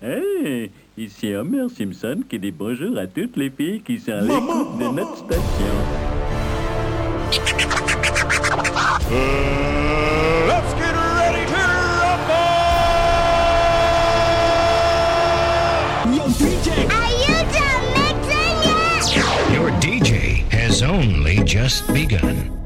Hey, ici Homer Simpson qui dit bonjour à toutes les filles qui sont à l'écoute de notre station. Let's get ready to Are you done mixing yet? Your DJ has only just begun.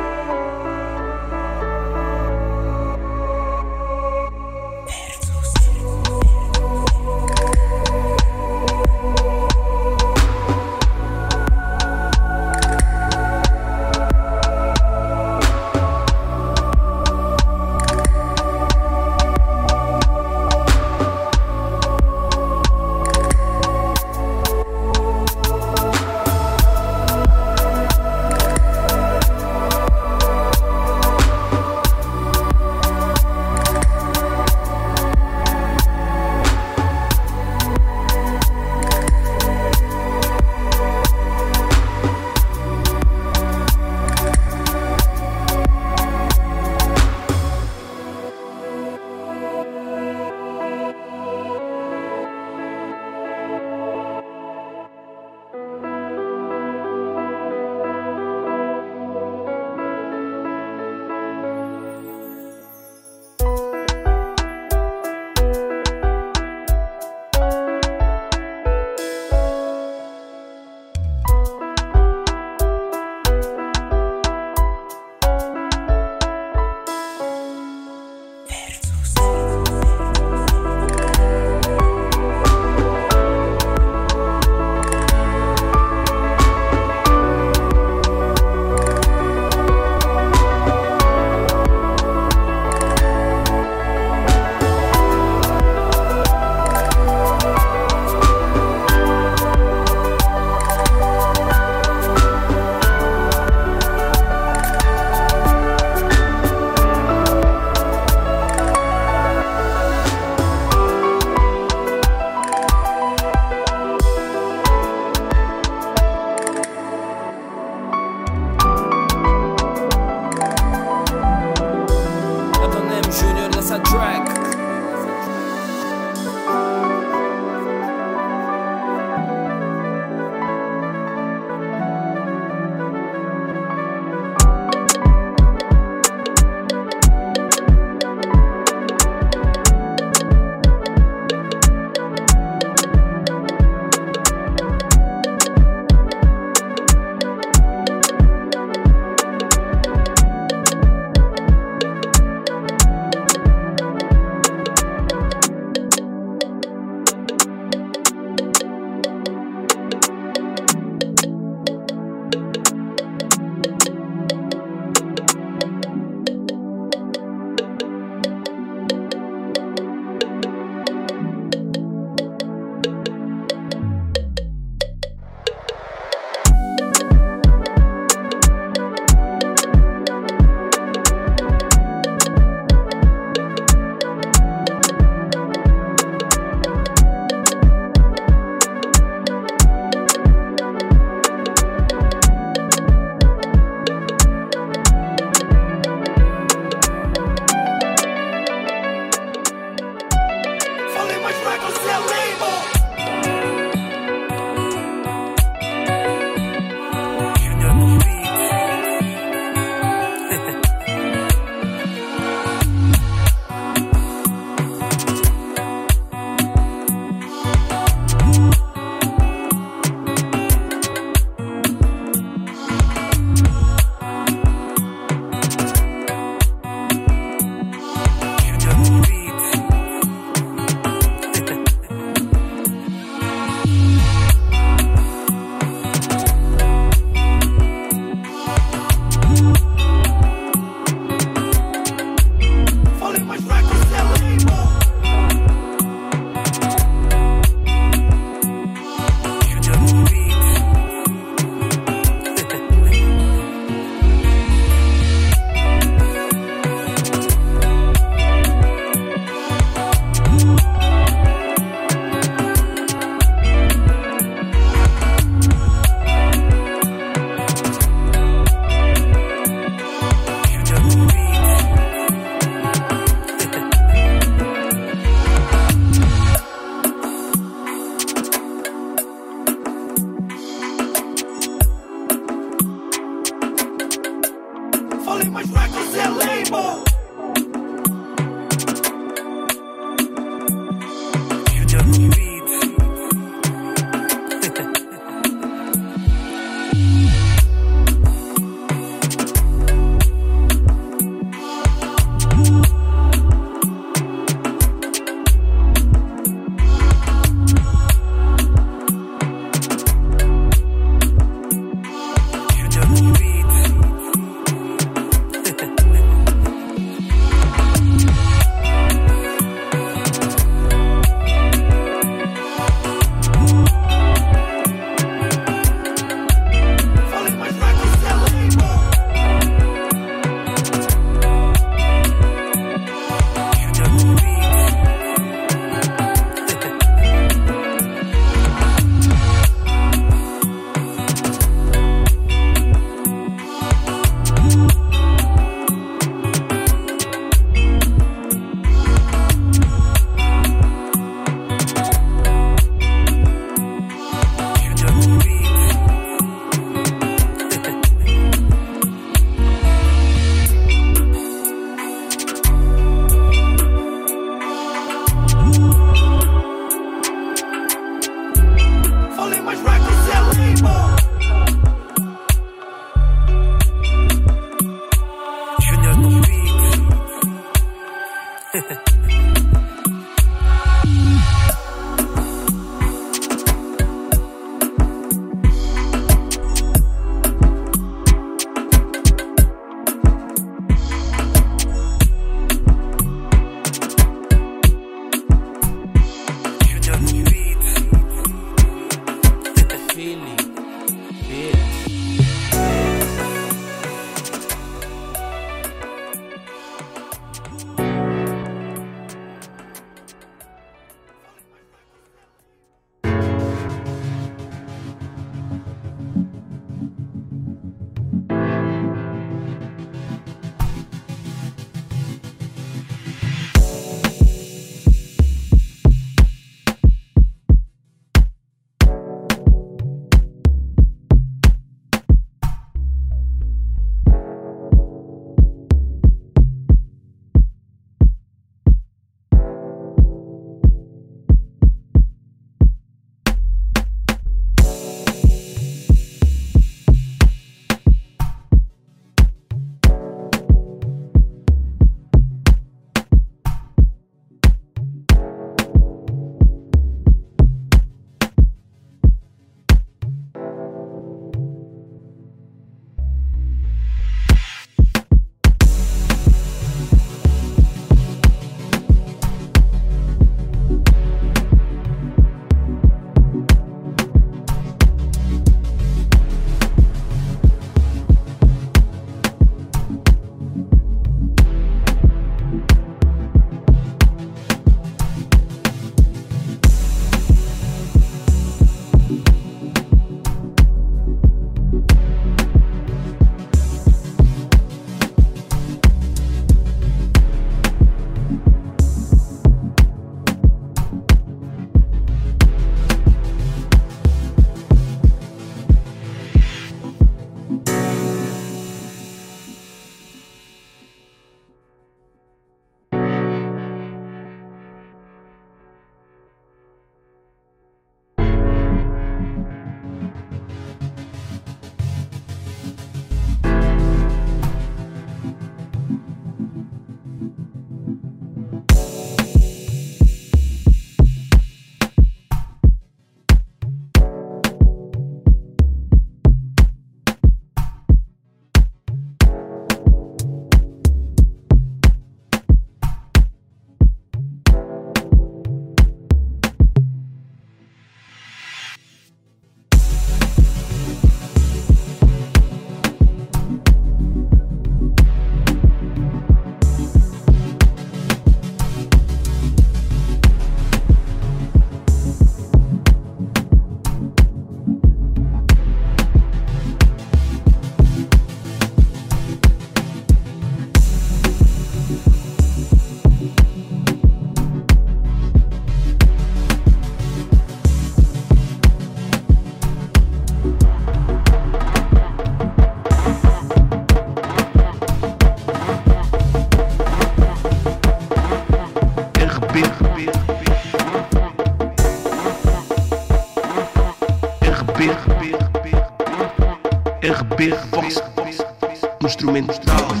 instruments.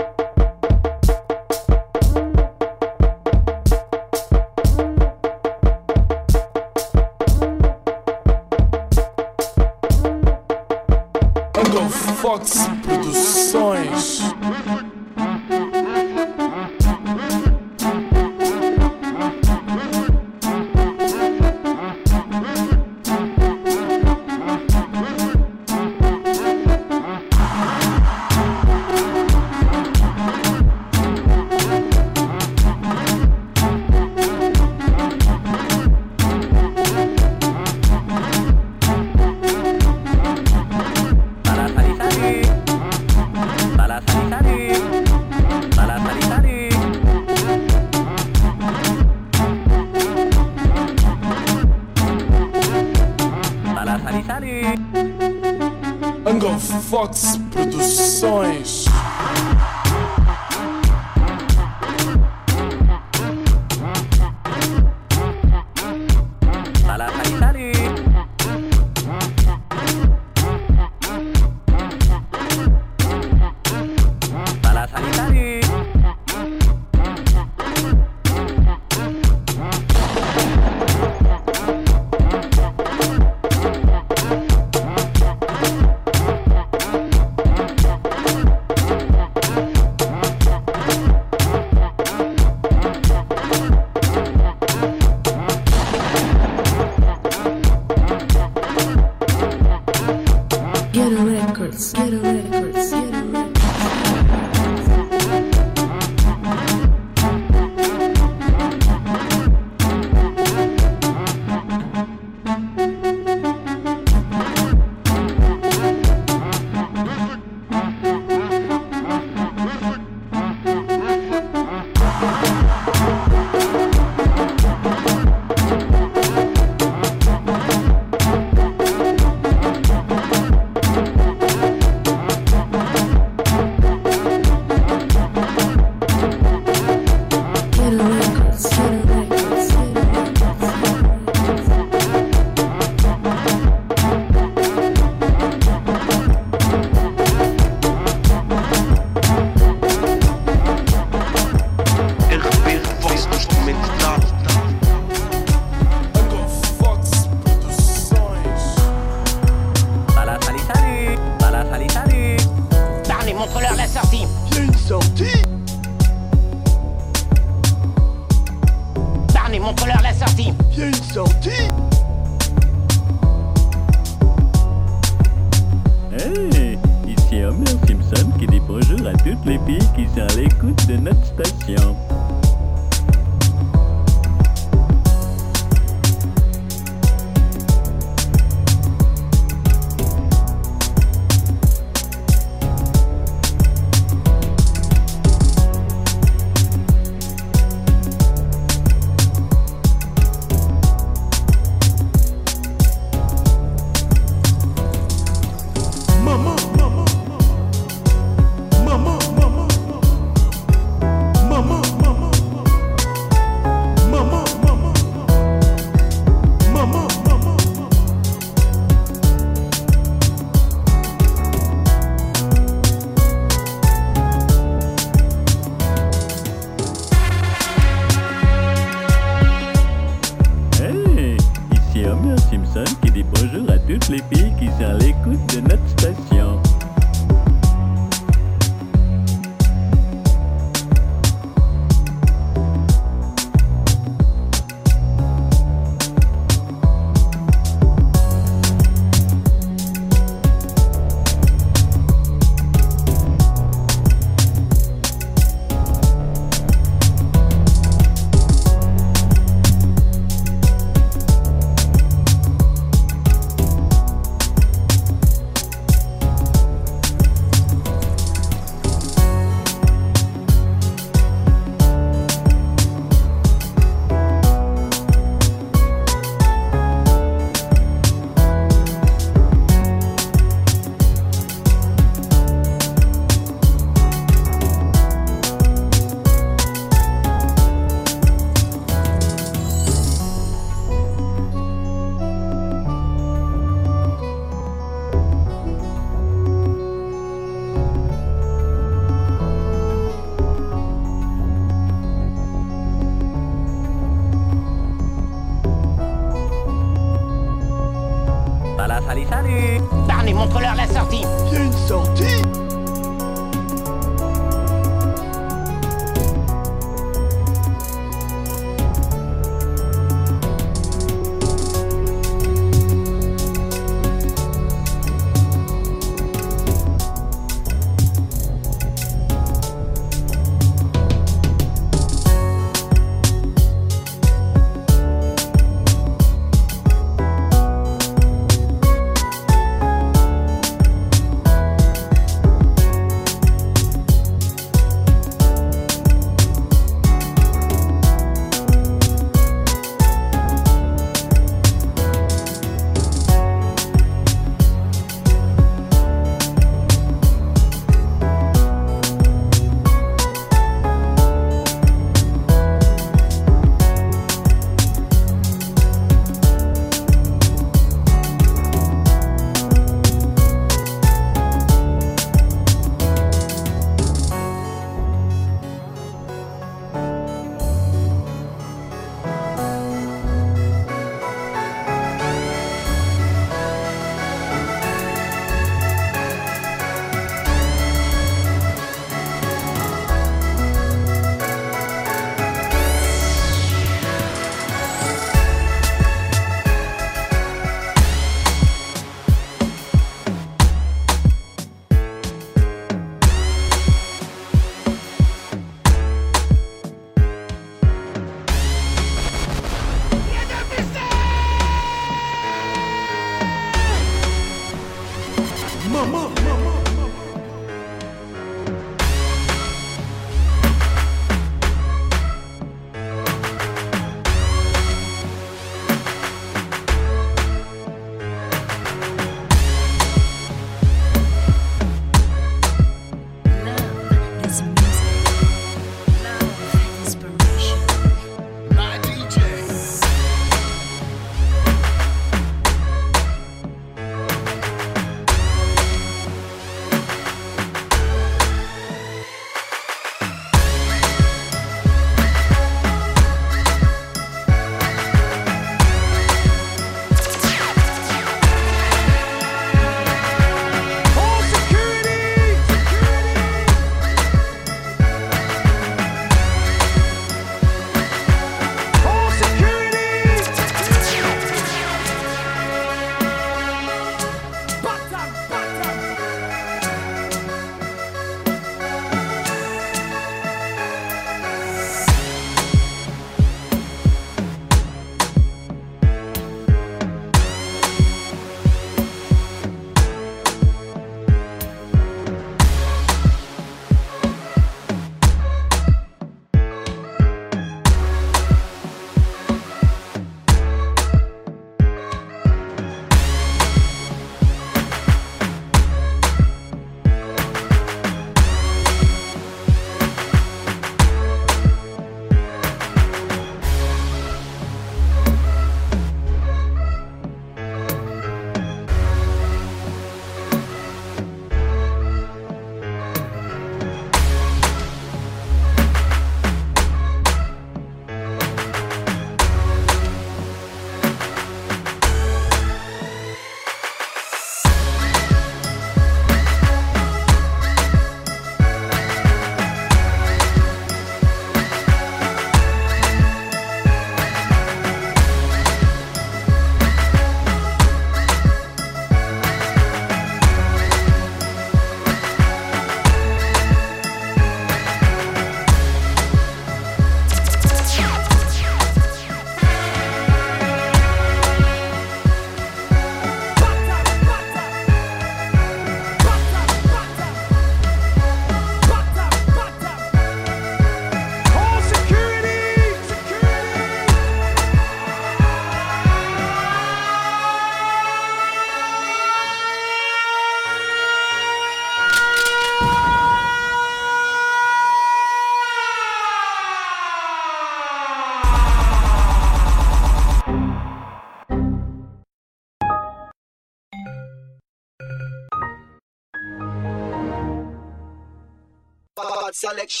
collection.